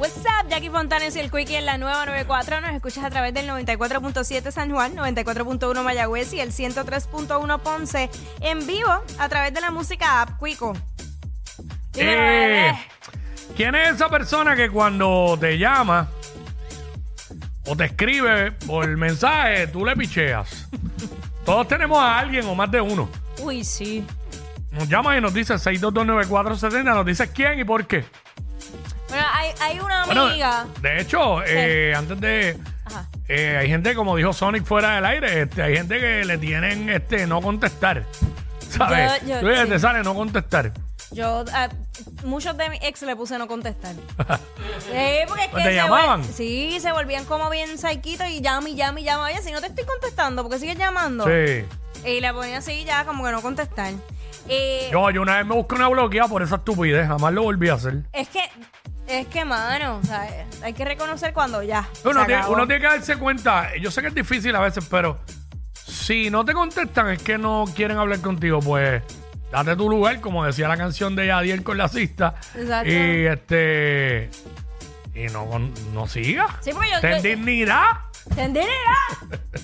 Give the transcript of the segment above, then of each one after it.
What's up, Jackie Fontanes y el Quickie en la nueva 94. Nos escuchas a través del 94.7 San Juan, 94.1 Mayagüez y el 103.1 Ponce en vivo a través de la música app Quico. Dímelo, Eh, bebé. ¿Quién es esa persona que cuando te llama o te escribe por mensaje, tú le picheas? Todos tenemos a alguien o más de uno. Uy, sí. Nos llama y nos dice 6229470, nos dice quién y por qué. Bueno, hay, hay una Bueno, amiga. de hecho, eh, antes de... Ajá. eh, hay gente, como dijo Sonic fuera del aire, este, hay gente que le tienen este no contestar. ¿Sabes? Yo- yo- Tú ves, sí. te sale no contestar. Yo, a muchos de mis ex le puse no contestar. Sí, porque es que Pues ¿Te se llamaban? sí, se volvían como bien saiquitos y llama y llama y llama. Oye, si no te estoy contestando, porque sigues llamando? Sí. Y le ponía así ya como que no contestar. Eh, Yo, yo una vez me busqué una bloqueada por esa estupidez, jamás lo volví a hacer. es que, es que, mano, o sea, hay que reconocer cuando ya. Uno se tiene, acabó. uno tiene que darse cuenta, yo sé que es difícil a veces, pero si no te contestan es que no quieren hablar contigo, pues date tu lugar, como decía la canción de Yadiel con la cista. Exacto. Y este. Y no, no siga. Sí, porque yo- Ten yo- dignidad. ¿Entenderá?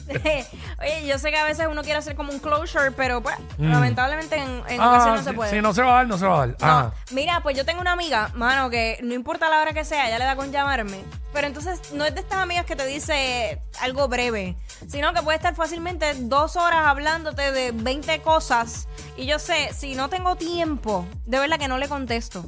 Oye, yo sé que a veces uno quiere hacer como un closure, pero pues, Mm. lamentablemente en, en Ah, ocasiones no se puede. Si no se va a dar, no se va a dar. No, Ah. mira, pues yo tengo una amiga, mano, que no importa la hora que sea, ella le da con llamarme. Pero entonces no es de estas amigas que te dice algo breve, sino que puede estar fácilmente dos horas hablándote de 20 cosas. Y yo sé, si no tengo tiempo, de verdad que no le contesto.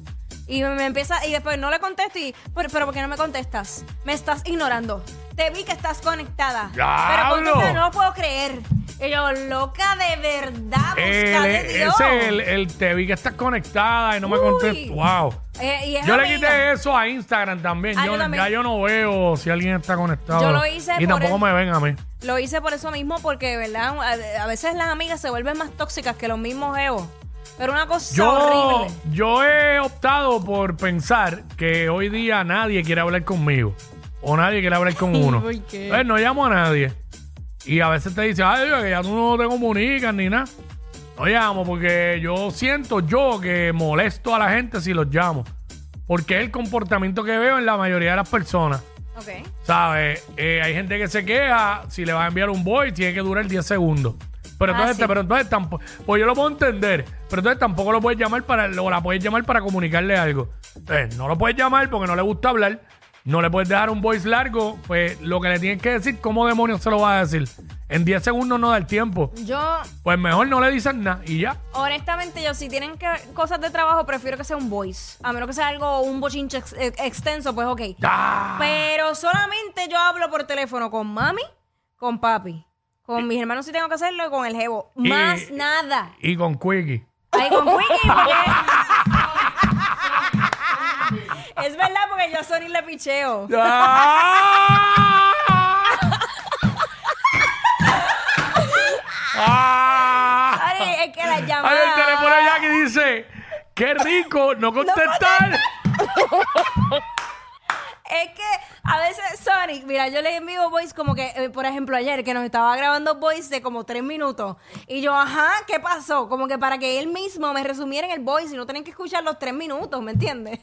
Y me empieza, y después no le contesto y, pero, pero ¿por qué no me contestas? Me estás ignorando. Te vi que estás conectada. Pero ¡Diablo! contesta, no lo puedo creer. Y yo, loca de verdad, El- busca de Dios. ese, el, el te vi que estás conectada y no me Uy. contestas. Wow. Eh, y es Yo le amiga. quité eso a Instagram también. Ah, yo, yo también. Ya yo no veo si alguien está conectado. Yo lo hice Y por tampoco el- me ven a mí. Lo hice por eso mismo, porque, ¿verdad? A, a veces las amigas se vuelven más tóxicas que los mismos geos. Pero una cosa Yo, horrible. yo he optado por pensar que hoy día nadie quiere hablar conmigo. O nadie quiere hablar con uno. ¿Por qué? Entonces, no llamo a nadie. Y a veces te dicen, ay, Dios, que ya tú no te comunicas ni nada. No llamo porque yo siento yo que molesto a la gente si los llamo. Porque es el comportamiento que veo en la mayoría de las personas. Ok. ¿Sabes? Eh, hay gente que se queja, si le va a enviar un voice, tiene que durar 10 segundos. Pero Ah, entonces, sí. pero entonces tampoco, pues yo lo puedo entender, pero entonces tampoco lo puedes llamar para, o la puedes llamar para comunicarle algo. Entonces, no lo puedes llamar porque no le gusta hablar, no le puedes dejar un voice largo, pues lo que le tienes que decir, ¿cómo demonios se lo vas a decir? En 10 segundos no da el tiempo. Yo, Pues mejor no le dices nada y ya. honestamente, yo si tienen que cosas de trabajo, prefiero que sea un voice. A menos que sea algo, un bochinche ex- ex- extenso, pues ok. ¡Ah! Pero solamente yo hablo por teléfono con mami, con papi. Con mis hermanos si tengo que hacerlo y con el jevo. Y- Más nada. Y con Quickie. Ay, con Quickie, porque... es verdad, porque yo a Sony le picheo. ¡Ah! ¡Ah! Ay, es que la llamada... el teléfono de Jackie dice, qué rico no contestar. Es que a veces Sonic, mira, yo le envío voice como que, eh, por ejemplo, ayer que nos estaba grabando voice de como tres minutos. Y yo, ajá, ¿qué pasó? Como que para que él mismo me resumiera en el voice y no tener que escuchar los tres minutos, ¿me entiendes?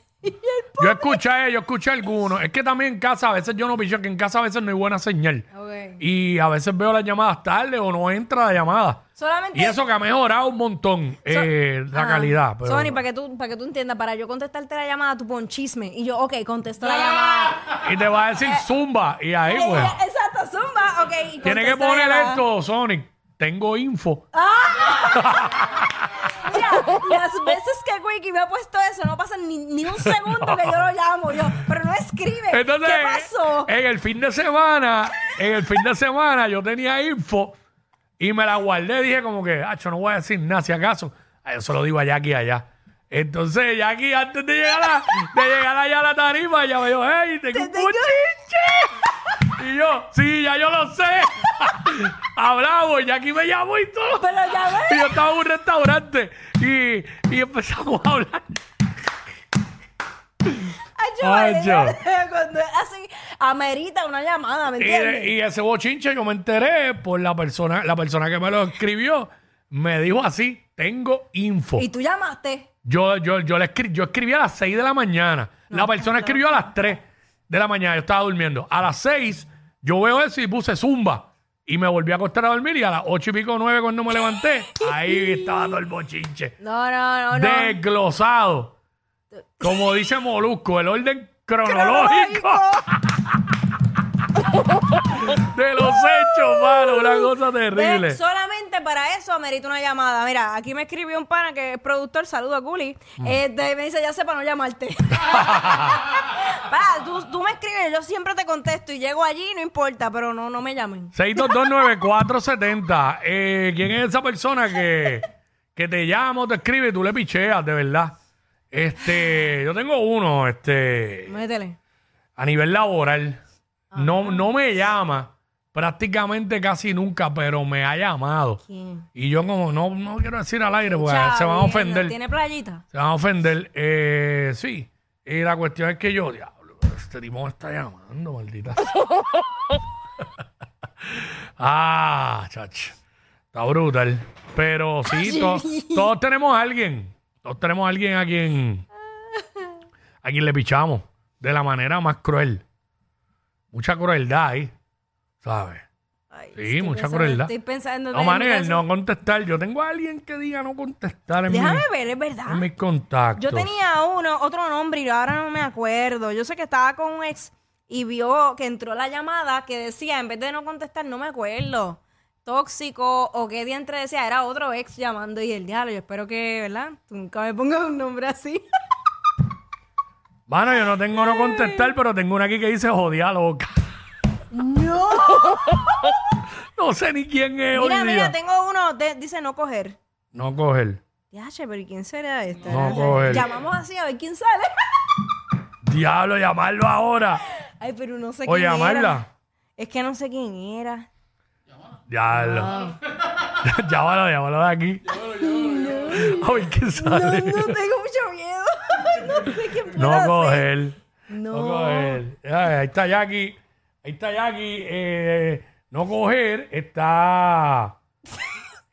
Yo escuché, yo escuché algunos. Es que también en casa, a veces yo no picho, que en casa a veces no hay buena señal. Ok. Y a veces veo las llamadas tarde o no entra la llamada. Solamente. Y eso que ha mejorado un montón eh, la Ajá. calidad. Pero... Sony, para que, tú, para que tú entiendas, para yo contestarte la llamada, tú pon chisme. Y yo, ok, contesto la llamada. Y te va a decir zumba. Y ahí, Eh, pues. eh, Exacto, zumba, ok. y Tiene que contesto la poner llamada. esto, Sonic. Tengo info. Las veces que Quickie me ha puesto eso, no pasa ni, ni un segundo que yo lo llamo yo, pero no escribe. Entonces, ¿Qué pasó? en el fin de semana, en el fin de semana yo tenía info y me la guardé. Dije como que, acho, no voy a decir nada si acaso. Ay, yo se lo digo a Jackie allá. Entonces, Jackie, antes de llegar, a, de llegar allá a la tarifa, ella me dijo, hey, tengo un tengo-. Y yo, sí, ya yo lo sé. Hablamos, Jackie me llamó y todo. Pero llamé. Y yo estaba en un restaurante y, y empezamos a hablar. Yo, Ay, yo. cuando es así, amerita una llamada, ¿me entiendes? y ese bochinche yo me enteré por la persona, la persona que me lo escribió, me dijo así, tengo info. Y, tú llamaste. Yo, yo, yo, le escri- yo escribí a las 6 de la mañana. la persona escribió a las 3. de la mañana, yo estaba durmiendo. A las 6 yo veo eso y puse zumba. Y me volví a acostar a dormir y a las 8 y pico 9 cuando me levanté, ahí estaba todo el bochinche. No, no, no, no. Desglosado. Como dice Molusco, el orden cronológico de los hechos, mano. Una cosa terrible. Ve, solamente para eso amerita una llamada. Mira, aquí me escribió un pana que es productor, saludo a Culi. Mm. Este, me dice, ya sé para no llamarte. Tú, tú me escribes, yo siempre te contesto y llego allí, no importa, pero no, no me llamen. 6229470. Eh, ¿Quién es esa persona que, que te llama o te escribe y tú le picheas, de verdad? Este, yo tengo uno, este, Métele. a nivel laboral. No, no me llama prácticamente casi nunca, pero me ha llamado. ¿Quién? Y yo como no, no quiero decir al aire porque se van a ofender. ¿Tiene playita? Se van a ofender. Eh, sí. Y la cuestión es que yo, diablo, este tipo me está llamando, maldita. ah, chacho. Está brutal. Pero sí, to- todos tenemos a alguien. Todos tenemos a alguien a quien, a quien le pichamos de la manera más cruel. Mucha crueldad ahí, ¿sabes? Ay, Sí, mucha crueldad. Estoy pensando No, Manuel, mi no contestar. Yo tengo a alguien que diga no contestar en, mi- Déjame ver, es verdad. en mis contactos. Yo tenía uno, otro nombre y ahora no me acuerdo. Yo sé que estaba con un ex y vio que entró la llamada que decía, en vez de no contestar, no me acuerdo, tóxico o qué diantre decía, era otro ex llamando y el diablo. Yo espero que, ¿verdad? Tú nunca me pongas un nombre así. Mano, yo no tengo no contestar, pero tengo una aquí que dice jodida loca. ¡No! No sé ni quién es hoy mira, día. mira, tengo uno, de- dice no coger. No coger. Yache, pero ¿y quién será este? No coger. Llamamos así a ver quién sale. Diablo, llamarlo ahora. Ay, pero no sé O quién era. llamarla. Es que no sé quién era. Diablo. Llámalo, llámalo de aquí. A ver quién No, sale. no tengo mucho miedo. no sé quién No puede ser. coger. No. No coger. Ay, Ahí está Jackie. Ahí está Jackie. Eh, no coger. Está.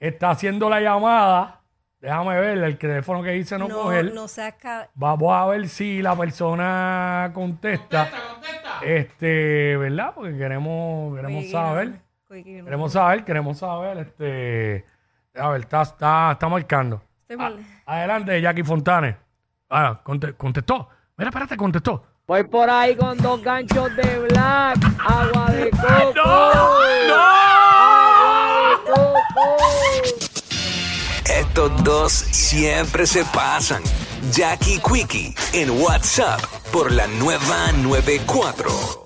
Está haciendo la llamada. Déjame ver el teléfono que dice no, No, coger. no seas ca- Vamos a ver si la persona contesta. Este, ¿verdad? Porque queremos, queremos saber. no, no. Queremos saber, queremos saber. Este. A ver, está, está, está marcando. Estoy mal. Adelante, Jackie Fontane. Ah, conte- contestó. Mira, espérate, contestó. Voy por ahí con dos ganchos de black, agua de coco. ¡No! Agua de coco. Estos dos siempre se pasan. Jackie Quickie en WhatsApp por la nueva 94.